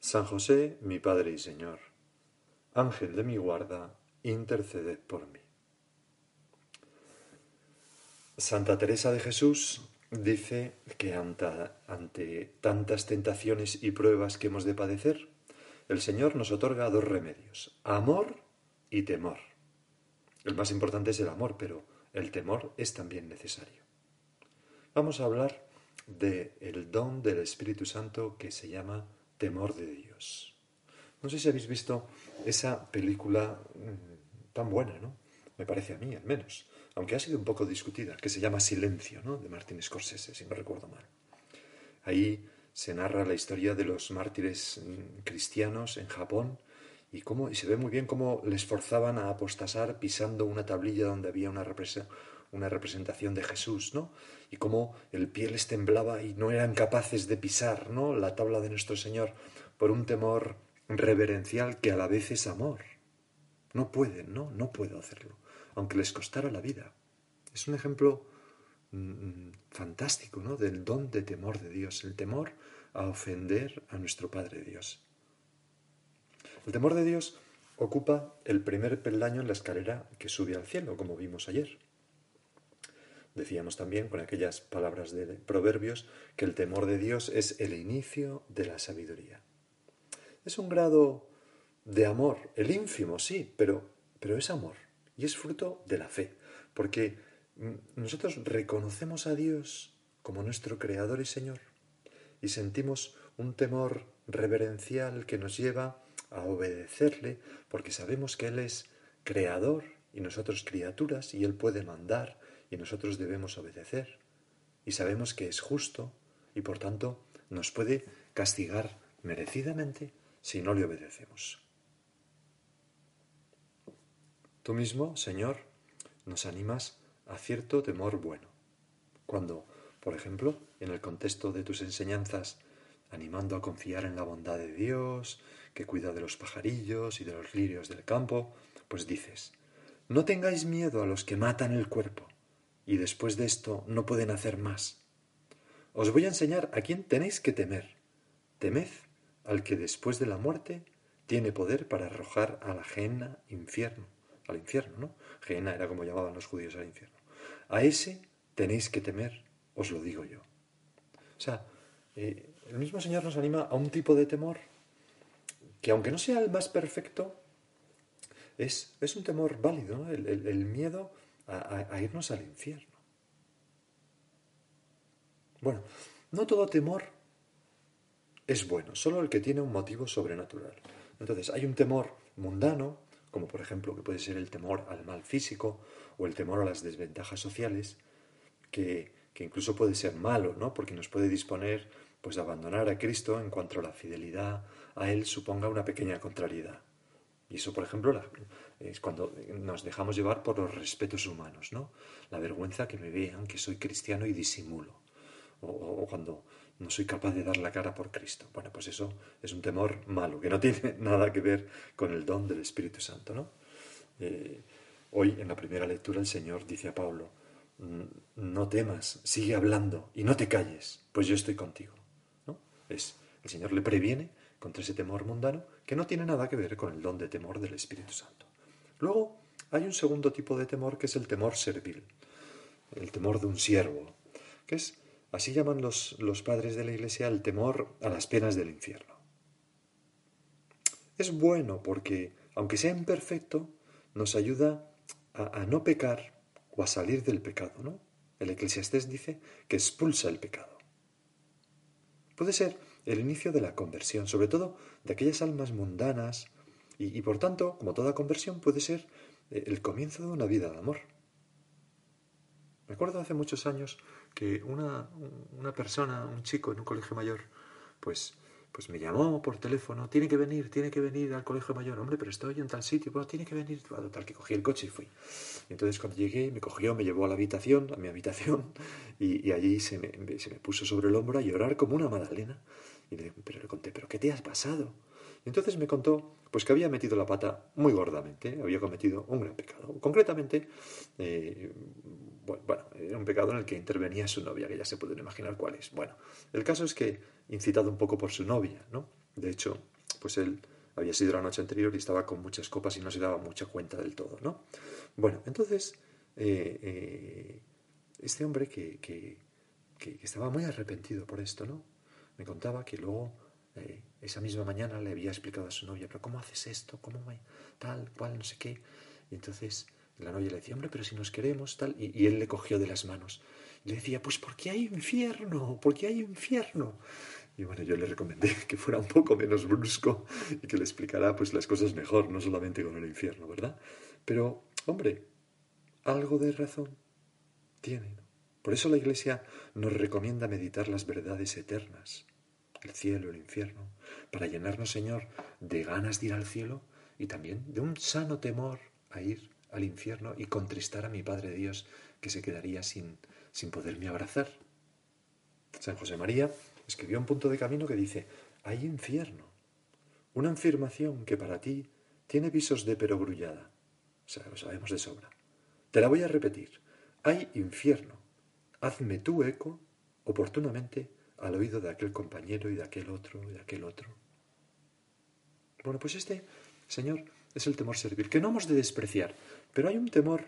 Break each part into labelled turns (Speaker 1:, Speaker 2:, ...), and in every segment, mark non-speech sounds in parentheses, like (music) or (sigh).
Speaker 1: San José, mi Padre y Señor, Ángel de mi guarda, interceded por mí. Santa Teresa de Jesús dice que ante, tantas tentaciones y pruebas que hemos de padecer, el Señor nos otorga dos remedios, amor y temor. El más importante es el amor, pero el temor es también necesario. Vamos a hablar del el don del Espíritu Santo que se llama temor de Dios. No sé si habéis visto esa película mm, tan buena, ¿no? Me parece a mí, al menos, aunque ha sido un poco discutida, que se llama Silencio, ¿no? De Martin Scorsese, si no recuerdo mal. Ahí se narra la historia de los mártires mm, cristianos en Japón y, cómo, y se ve muy bien cómo les forzaban a apostasar pisando una tablilla donde había una, una representación de Jesús, ¿no? Y cómo el pie les temblaba y no eran capaces de pisar, ¿no? La tabla de nuestro Señor por un temor reverencial que a la vez es amor. No pueden, ¿no? No puedo hacerlo, aunque les costara la vida. Es un ejemplo mm, fantástico, ¿no? Del don de temor de Dios, el temor a ofender a nuestro Padre Dios. El temor de Dios ocupa el primer peldaño en la escalera que sube al cielo, como vimos ayer. Decíamos también con aquellas palabras de Proverbios que el temor de Dios es el inicio de la sabiduría. Es un grado de amor, el ínfimo, sí, pero, pero es amor y es fruto de la fe, porque nosotros reconocemos a Dios como nuestro Creador y Señor y sentimos un temor reverencial que nos lleva a obedecerle porque sabemos que Él es creador y nosotros criaturas y Él puede mandar y nosotros debemos obedecer. Y sabemos que es justo y por tanto nos puede castigar merecidamente si no le obedecemos. Tú mismo, Señor, nos animas a cierto temor bueno. Cuando, por ejemplo, en el contexto de tus enseñanzas, animando a confiar en la bondad de Dios, que cuida de los pajarillos y de los lirios del campo, pues dices, no tengáis miedo a los que matan el cuerpo, y después de esto no pueden hacer más. Os voy a enseñar a quién tenéis que temer. Temed al que después de la muerte tiene poder para arrojar a la Gehenna infierno, al infierno, ¿no? Gehenna era como llamaban los judíos al infierno. A ese tenéis que temer, os lo digo yo. O sea, eh, el mismo Señor nos anima a un tipo de temor que aunque no sea el más perfecto, es, un temor válido, el miedo a, irnos al infierno. Bueno, no todo temor es bueno, solo el que tiene un motivo sobrenatural. Entonces, hay un temor mundano, como por ejemplo que puede ser el temor al mal físico o el temor a las desventajas sociales, que, que incluso puede ser malo, ¿no? Porque nos puede disponer pues abandonar a Cristo en cuanto la fidelidad a Él suponga una pequeña contrariedad. Y eso, por ejemplo, es cuando nos dejamos llevar por los respetos humanos, ¿no? La vergüenza que me vean que soy cristiano y disimulo. O, cuando no soy capaz de dar la cara por Cristo. Bueno, pues eso es un temor malo, que no tiene (laughs) nada que ver con el don del Espíritu Santo, ¿no? Eh, hoy, en la primera lectura, el Señor dice a Pablo, no temas, sigue hablando y no te calles, pues yo estoy contigo. Es, el Señor le previene contra ese temor mundano que no tiene nada que ver con el don de temor del Espíritu Santo. Luego hay un segundo tipo de temor que es el temor servil, el temor de un siervo, que es, así llaman los, los padres de la Iglesia, el temor a las penas del infierno. Es bueno porque, aunque sea imperfecto, nos ayuda a, a no pecar o a salir del pecado, ¿no? El eclesiastés dice que expulsa el pecado. Puede ser el inicio de la conversión, sobre todo de aquellas almas mundanas, y, por tanto, como toda conversión, puede ser eh, el comienzo de una vida de amor. Me acuerdo hace muchos años que una, una persona, un chico en un colegio mayor, pues pues me llamó por teléfono, tiene que venir, tiene que venir al colegio mayor, hombre, pero estoy en tal sitio, bueno, tiene que venir, tal que cogí el coche y fui. entonces cuando llegué, me cogió, me llevó a la habitación, a mi habitación, y, allí se me, se me, puso sobre el hombro a llorar como una magdalena. Y le, pero le conté, ¿pero qué te has pasado? Entonces me contó pues que había metido la pata muy gordamente, había cometido un gran pecado. Concretamente, eh, bueno, era un pecado en el que intervenía su novia, que ya se pueden imaginar cuál es. Bueno, el caso es que, incitado un poco por su novia, ¿no? De hecho, pues él había sido la noche anterior y estaba con muchas copas y no se daba mucha cuenta del todo, ¿no? Bueno, entonces, eh, eh, este hombre que, que, que, estaba muy arrepentido por esto, ¿no? Me contaba que luego eh, esa misma mañana le había explicado a su novia, pero ¿cómo haces esto? ¿Cómo me... tal, cual, no sé qué? Y entonces la novia le decía, hombre, pero si nos queremos, tal, y, él le cogió de las manos. Y le decía, pues porque hay infierno, porque hay infierno. Y bueno, yo le recomendé (laughs) que fuera un poco menos brusco y que le explicara pues las cosas mejor, no solamente con el infierno, ¿verdad? Pero, hombre, algo de razón tiene. Por eso la Iglesia nos recomienda meditar las verdades eternas, el cielo, el infierno, para llenarnos, Señor, de ganas de ir al cielo y también de un sano temor a ir al infierno y contristar a mi Padre Dios que se quedaría sin, sin poderme abrazar. San José María escribió un punto de camino que dice, hay infierno, una afirmación que para ti tiene visos de perogrullada. O sea, lo sabemos de sobra. Te la voy a repetir. Hay infierno. Hazme tu eco oportunamente al oído de aquel compañero y de aquel otro y de aquel otro. Bueno, pues este, Señor, es el temor servil, que no hemos de despreciar, pero hay un temor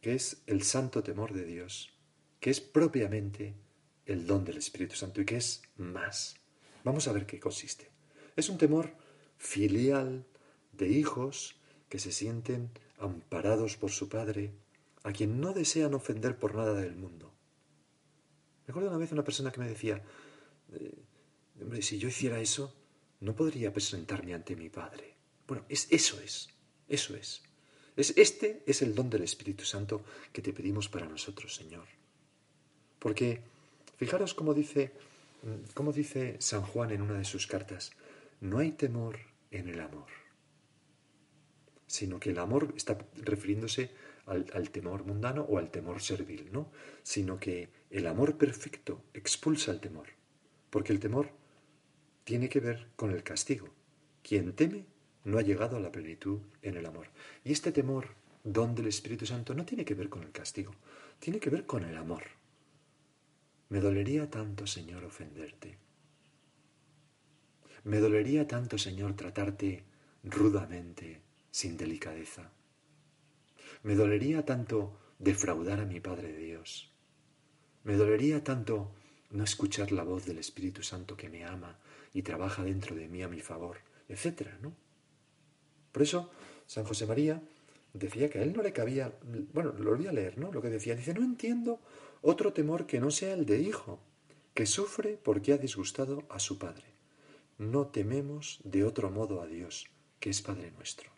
Speaker 1: que es el santo temor de Dios, que es propiamente el don del Espíritu Santo y que es más. Vamos a ver qué consiste. Es un temor filial de hijos que se sienten amparados por su padre, a quien no desean ofender por nada del mundo. Recuerdo una vez una persona que me decía, eh, hombre, si yo hiciera eso, no podría presentarme ante mi padre. Bueno, es, eso es, eso es. es. Este es el don del Espíritu Santo que te pedimos para nosotros, Señor. Porque, fijaros cómo dice, cómo dice San Juan en una de sus cartas, no hay temor en el amor, sino que el amor está refiriéndose al, al, temor mundano o al temor servil, ¿no? Sino que el amor perfecto expulsa el temor, porque el temor tiene que ver con el castigo. Quien teme no ha llegado a la plenitud en el amor. Y este temor, don del Espíritu Santo, no tiene que ver con el castigo, tiene que ver con el amor. Me dolería tanto, Señor, ofenderte. Me dolería tanto, Señor, tratarte rudamente, sin delicadeza. Me dolería tanto defraudar a mi Padre Dios. Me dolería tanto no escuchar la voz del Espíritu Santo que me ama y trabaja dentro de mí a mi favor, etcétera, ¿no? Por eso, San José María decía que a él no le cabía, bueno, lo volví a leer, ¿no? Lo que decía, dice, no entiendo otro temor que no sea el de hijo, que sufre porque ha disgustado a su padre. No tememos de otro modo a Dios, que es Padre nuestro.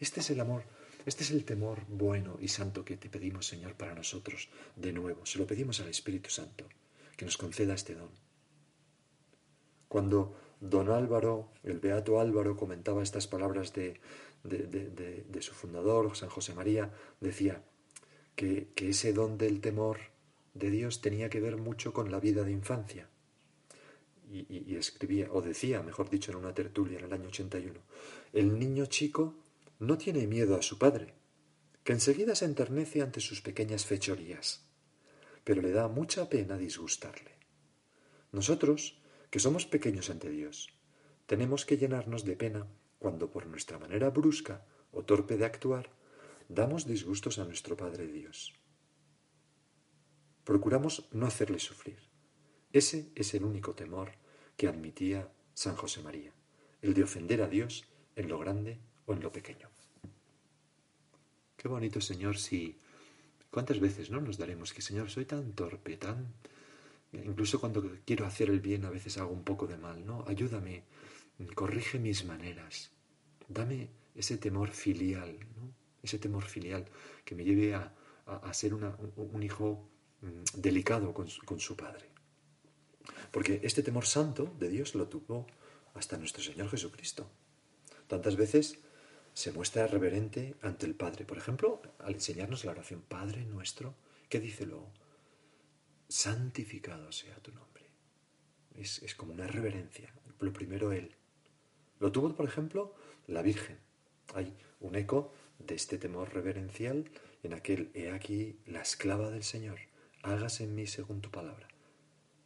Speaker 1: Este es el amor, este es el temor bueno y santo que te pedimos, Señor, para nosotros, de nuevo. Se lo pedimos al Espíritu Santo, que nos conceda este don. Cuando don Álvaro, el beato Álvaro, comentaba estas palabras de, de, su fundador, San José María, decía que, que ese don del temor de Dios tenía que ver mucho con la vida de infancia. Y, y, escribía, o decía, mejor dicho, en una tertulia en el año 81, el niño chico no tiene miedo a su padre, que enseguida se enternece ante sus pequeñas fechorías, pero le da mucha pena disgustarle. Nosotros, que somos pequeños ante Dios. Tenemos que llenarnos de pena cuando por nuestra manera brusca o torpe de actuar damos disgustos a nuestro Padre Dios. Procuramos no hacerle sufrir. Ese es el único temor que admitía San José María, el de ofender a Dios en lo grande o en lo pequeño. Qué bonito, Señor, si... ¿Cuántas veces no nos daremos que, Señor, soy tan torpe, tan Incluso cuando quiero hacer el bien a veces hago un poco de mal, ¿no? Ayúdame, corrige mis maneras, dame ese temor filial, ¿no? Ese temor filial que me lleve a, ser un hijo mm, delicado con su, padre. Porque este temor santo de Dios lo tuvo hasta nuestro Señor Jesucristo. Tantas veces se muestra reverente ante el Padre. Por ejemplo, al enseñarnos la oración Padre nuestro, ¿qué dice luego? Santificado sea tu nombre. Es, es como una reverencia. Lo primero Él. Lo tuvo, por ejemplo, la Virgen. Hay un eco de este temor reverencial en aquel, he aquí la esclava del Señor, hágase en mí según tu palabra.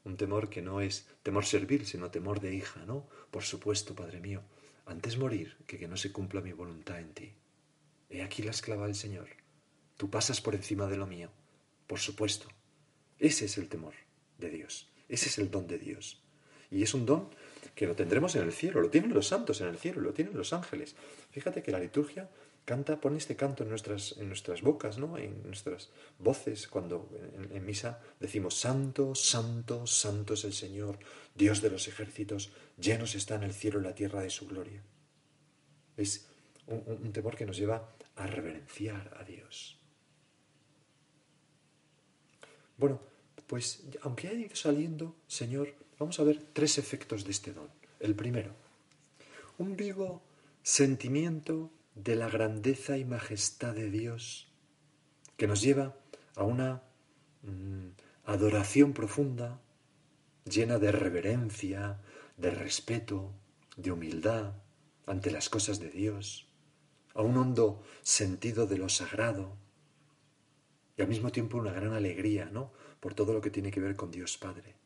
Speaker 1: Un temor que no es temor servil, sino temor de hija, ¿no? Por supuesto, Padre mío, antes morir que que no se cumpla mi voluntad en ti. He aquí la esclava del Señor. Tú pasas por encima de lo mío. Por supuesto. Ese es el temor de Dios. Ese es el don de Dios. Y es un don que lo tendremos en el cielo, lo tienen los santos en el cielo, lo tienen los ángeles. Fíjate que la liturgia canta, pone este canto en nuestras, en nuestras bocas, ¿no? en nuestras voces, cuando en, misa decimos, Santo, Santo, Santo es el Señor, Dios de los ejércitos, llenos está en el cielo y la tierra de su gloria. Es un, un temor que nos lleva a reverenciar a Dios. Bueno, pues aunque haya ido saliendo, Señor, vamos a ver tres efectos de este don. El primero, un vivo sentimiento de la grandeza y majestad de Dios que nos lleva a una mm, adoración profunda, llena de reverencia, de respeto, de humildad ante las cosas de Dios, a un hondo sentido de lo sagrado y al mismo tiempo una gran alegría, ¿no? Por todo lo que tiene que ver con Dios Padre.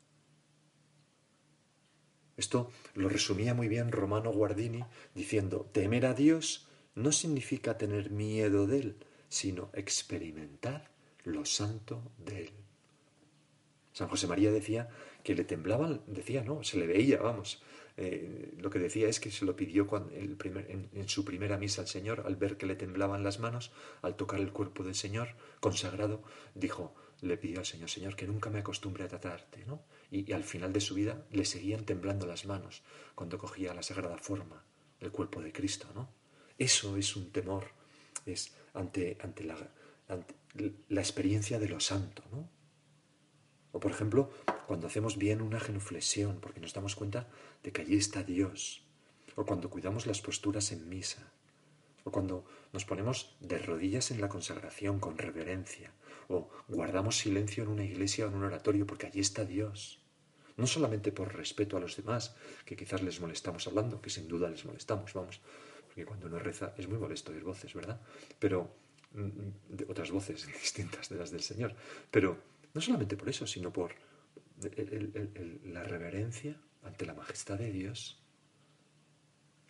Speaker 1: Esto lo resumía muy bien Romano Guardini diciendo, temer a Dios no significa tener miedo de Él, sino experimentar lo santo de Él. San José María decía que le temblaban, decía, no, se le veía, vamos. Eh, lo que decía es que se lo pidió en, su primera misa al Señor, al ver que le temblaban las manos, al tocar el cuerpo del Señor consagrado, dijo, le pidió al Señor, Señor, que nunca me acostumbre a tratarte, ¿no? Y al final de su vida le seguían temblando las manos cuando cogía la sagrada forma, el cuerpo de Cristo, ¿no? Eso es un temor, es ante, ante, la, la experiencia de lo santo, ¿no? O por ejemplo, cuando hacemos bien una genuflexión, porque nos damos cuenta de que allí está Dios. O cuando cuidamos las posturas en misa. O cuando nos ponemos de rodillas en la consagración con reverencia. O guardamos silencio en una iglesia o en un oratorio porque allí está Dios. No solamente por respeto a los demás, que quizás les molestamos hablando, que sin duda les molestamos, vamos, que cuando uno reza es muy molesto oír voces, ¿verdad? Pero mm, de otras voces (laughs) distintas de las del Señor. Pero no solamente por eso, sino por la reverencia ante la majestad de Dios,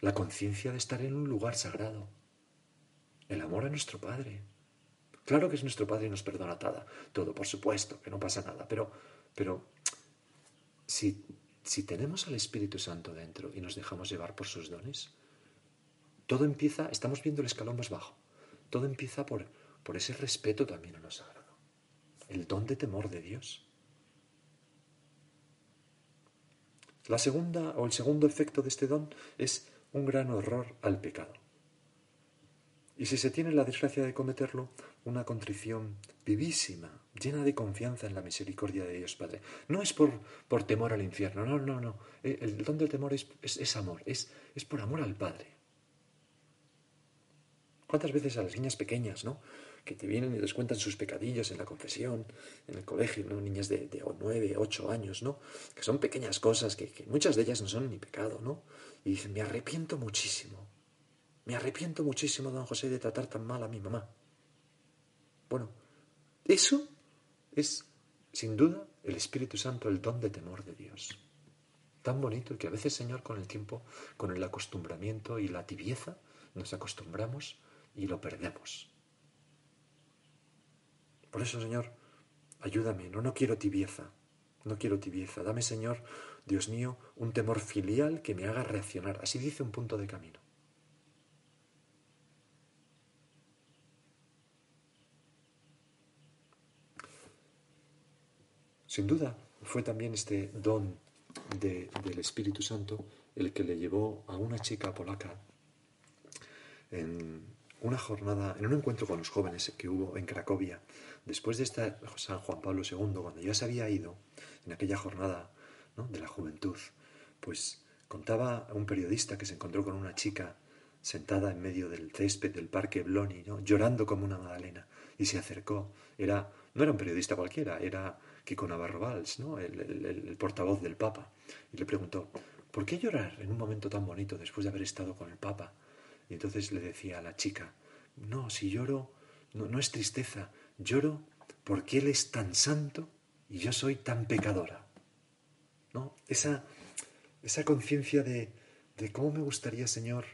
Speaker 1: la conciencia de estar en un lugar sagrado, el amor a nuestro Padre. Claro que es nuestro Padre y nos perdona todo, por supuesto, que no pasa nada, pero, pero si, si tenemos al Espíritu Santo dentro y nos dejamos llevar por sus dones, todo empieza, estamos viendo el escalón más bajo, todo empieza por, por ese respeto también a lo sagrado, el don de temor de Dios. La segunda o el segundo efecto de este don es un gran horror al pecado. Y si se tiene la desgracia de cometerlo, una contrición vivísima, llena de confianza en la misericordia de Dios Padre. No es por, por temor al infierno, no, no, no. El don del temor es, es amor, es, es por amor al Padre. ¿Cuántas veces a las niñas pequeñas, ¿no? que te vienen y les cuentan sus pecadillos en la confesión, en el colegio, ¿no? niñas de, de 9, 8 años, ¿no? que son pequeñas cosas, que, que, muchas de ellas no son ni pecado, ¿no? Y dicen, me arrepiento muchísimo, me arrepiento muchísimo, don José, de tratar tan mal a mi mamá. Bueno, eso es, sin duda, el Espíritu Santo, el don de temor de Dios. Tan bonito que a veces, Señor, con el tiempo, con el acostumbramiento y la tibieza, nos acostumbramos y lo perdemos. Por eso, Señor, ayúdame, no, no quiero tibieza, no quiero tibieza. Dame, Señor, Dios mío, un temor filial que me haga reaccionar. Así dice un punto de camino. Sin duda, fue también este don del Espíritu Santo el que le llevó a una chica polaca en, una jornada, en un encuentro con los jóvenes que hubo en Cracovia, después de esta San Juan Pablo II, cuando ya se había ido, en aquella jornada de la juventud. Pues contaba un periodista que se encontró con una chica sentada en medio del césped del parque Bloni, llorando como una magdalena, y se acercó. Era, no era un periodista cualquiera, era Kiko Navarro Valls, ¿no? el portavoz del Papa, y le preguntó, ¿por qué llorar en un momento tan bonito después de haber estado con el Papa? Y entonces le decía a la chica, no, si lloro, no, es tristeza, lloro porque Él es tan santo y yo soy tan pecadora. ¿No? Esa, esa conciencia de, de cómo me gustaría, Señor,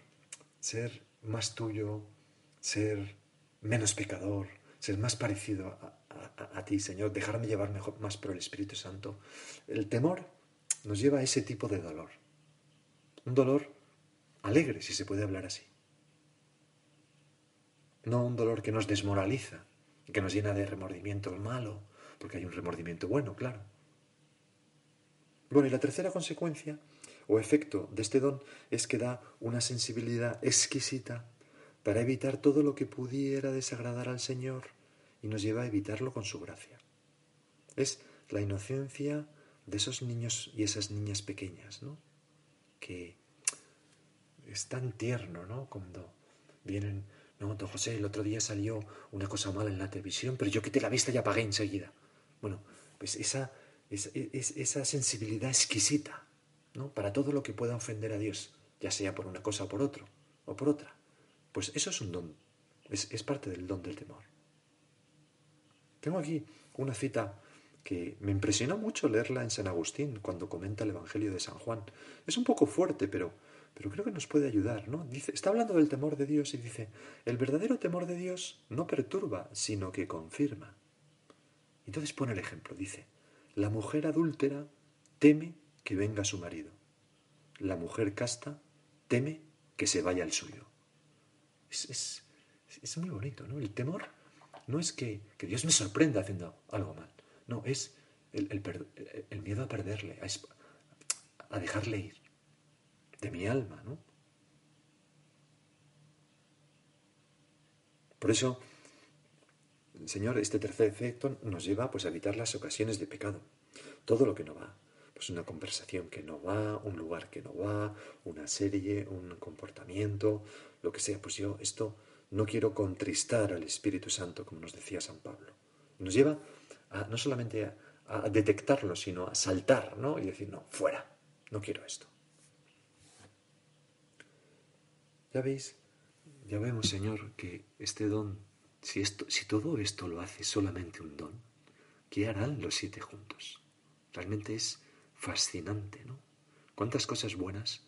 Speaker 1: ser más tuyo, ser menos pecador, ser más parecido a, a, ti, Señor, dejarme llevar mejor, más por el Espíritu Santo. El temor nos lleva a ese tipo de dolor. Un dolor alegre, si se puede hablar así no un dolor que nos desmoraliza que nos llena de remordimiento malo, porque hay un remordimiento bueno, claro. Bueno, y la tercera consecuencia o efecto de este don es que da una sensibilidad exquisita para evitar todo lo que pudiera desagradar al Señor y nos lleva a evitarlo con su gracia. Es la inocencia de esos niños y esas niñas pequeñas, ¿no? Que es tan tierno, ¿no? Cuando vienen no, don José, el otro día salió una cosa mala en la televisión, pero yo quité la vista y apagué enseguida. Bueno, pues esa, esa sensibilidad exquisita, ¿no? Para todo lo que pueda ofender a Dios, ya sea por una cosa o por otro, o por otra. Pues eso es un don, es, es parte del don del temor. Tengo aquí una cita que me impresionó mucho leerla en San Agustín cuando comenta el Evangelio de San Juan. Es un poco fuerte, pero pero creo que nos puede ayudar, ¿no? Dice, está hablando del temor de Dios y dice, el verdadero temor de Dios no perturba, sino que confirma. Entonces pone el ejemplo, dice, la mujer adúltera teme que venga su marido. La mujer casta teme que se vaya el suyo. Es, es, muy bonito, ¿no? El temor no es que, que, Dios me sorprenda haciendo algo mal, no, es el, el, miedo a perderle, a dejarle ir de mi alma, ¿no? Por eso, Señor, este tercer efecto nos lleva pues, a evitar las ocasiones de pecado. Todo lo que no va. Pues una conversación que no va, un lugar que no va, una serie, un comportamiento, lo que sea. Pues yo esto no quiero contristar al Espíritu Santo, como nos decía San Pablo. Nos lleva a, no solamente a, a detectarlo, sino a saltar, ¿no? Y decir, no, fuera, no quiero esto. Ya veis, ya vemos, Señor, que este don, si, esto, si todo esto lo hace solamente un don, ¿qué harán los siete juntos? Realmente es fascinante, ¿no? Cuántas cosas buenas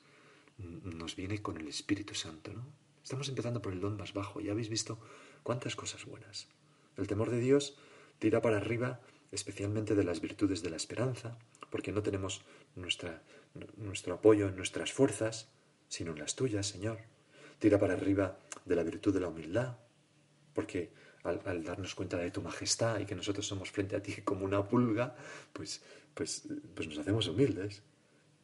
Speaker 1: nos viene con el Espíritu Santo, ¿no? Estamos empezando por el don más bajo, ya habéis visto cuántas cosas buenas. El temor de Dios tira para arriba especialmente de las virtudes de la esperanza, porque no tenemos nuestra, nuestro apoyo en nuestras fuerzas, sino en las tuyas, Señor tira para arriba de la virtud de la humildad, porque al, darnos cuenta de tu majestad y que nosotros somos frente a ti como una pulga, pues, pues, pues nos hacemos humildes.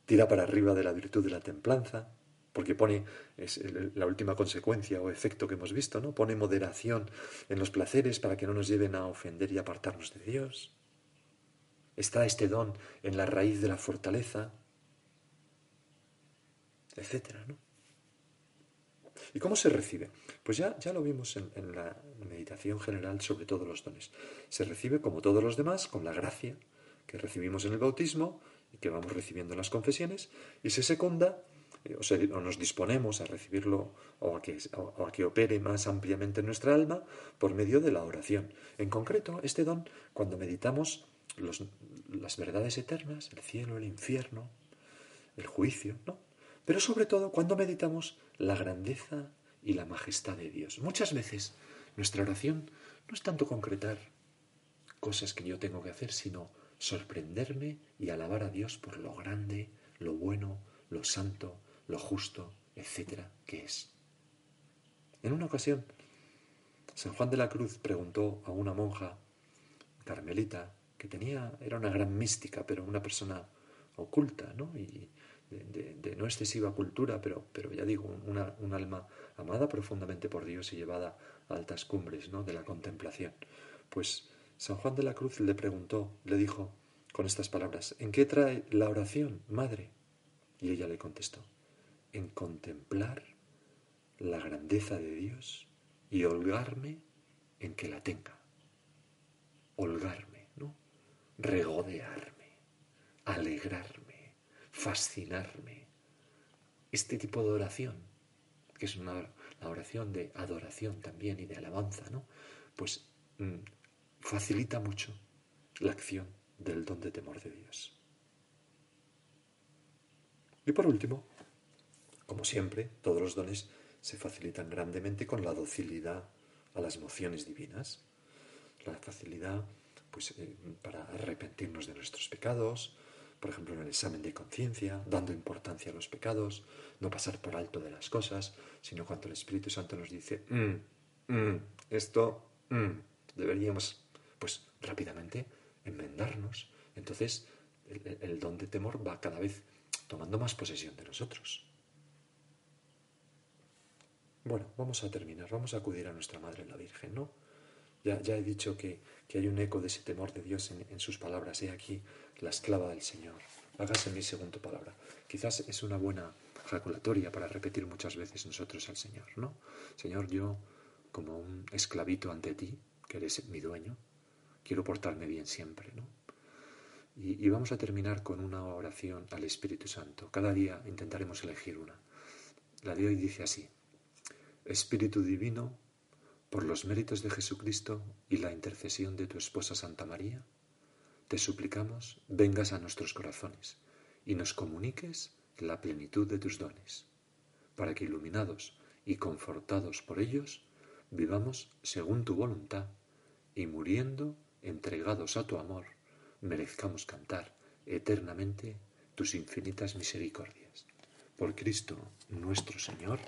Speaker 1: Tira para arriba de la virtud de la templanza, porque pone, es la última consecuencia o efecto que hemos visto, ¿no? Pone moderación en los placeres para que no nos lleven a ofender y apartarnos de Dios. Está este don en la raíz de la fortaleza, etcétera, ¿no? ¿Y cómo se recibe? Pues ya, ya lo vimos en, la meditación general sobre todos los dones. Se recibe como todos los demás, con la gracia que recibimos en el bautismo y que vamos recibiendo en las confesiones, y se secunda eh, o, nos disponemos a recibirlo o a, que, o a, que, opere más ampliamente en nuestra alma por medio de la oración. En concreto, este don, cuando meditamos las verdades eternas, el cielo, el infierno, el juicio, ¿no? Pero sobre todo cuando meditamos la grandeza y la majestad de Dios. Muchas veces nuestra oración no es tanto concretar cosas que yo tengo que hacer, sino sorprenderme y alabar a Dios por lo grande, lo bueno, lo santo, lo justo, etcétera, que es. En una ocasión, San Juan de la Cruz preguntó a una monja carmelita que tenía, era una gran mística, pero una persona oculta, ¿no? De, no excesiva cultura, pero, pero ya digo, una, un alma amada profundamente por Dios y llevada a altas cumbres ¿no? de la contemplación. Pues San Juan de la Cruz le preguntó, le dijo, con estas palabras, ¿en qué trae la oración, madre? Y ella le contestó, en contemplar la grandeza de Dios y holgarme en que la tenga. Holgarme, ¿no? Regodearme, alegrarme, fascinarme. Este tipo de oración, que es una oración de adoración también y de alabanza, ¿no? Pues mm, facilita mucho la acción del don de temor de Dios. Y por último, como siempre, todos los dones se facilitan grandemente con la docilidad a las emociones divinas, la facilidad pues, eh, para arrepentirnos de nuestros pecados, por ejemplo en el examen de conciencia, dando importancia a los pecados, no pasar por alto de las cosas, sino cuando el Espíritu Santo nos dice, mm, mm, esto mm", deberíamos pues rápidamente enmendarnos. Entonces el don de temor va cada vez tomando más posesión de nosotros. Bueno, vamos a terminar, vamos a acudir a nuestra Madre la Virgen, ¿no? Ya, ya he dicho que, hay un eco de ese temor de Dios en, sus palabras. He aquí la esclava del Señor. Hágase mi segunda palabra. Quizás es una buena jaculatoria para repetir muchas veces nosotros al Señor, ¿no? Señor, yo, como un esclavito ante ti, que eres mi dueño, quiero portarme bien siempre, ¿no? Y, y vamos a terminar con una oración al Espíritu Santo. Cada día intentaremos elegir una. La de hoy dice así. Espíritu Divino, por los méritos de Jesucristo y la intercesión de tu esposa Santa María, te suplicamos vengas a nuestros corazones y nos comuniques la plenitud de tus dones, para que iluminados y confortados por ellos, vivamos según tu voluntad y muriendo, entregados a tu amor, merezcamos cantar eternamente tus infinitas misericordias. Por Cristo nuestro Señor.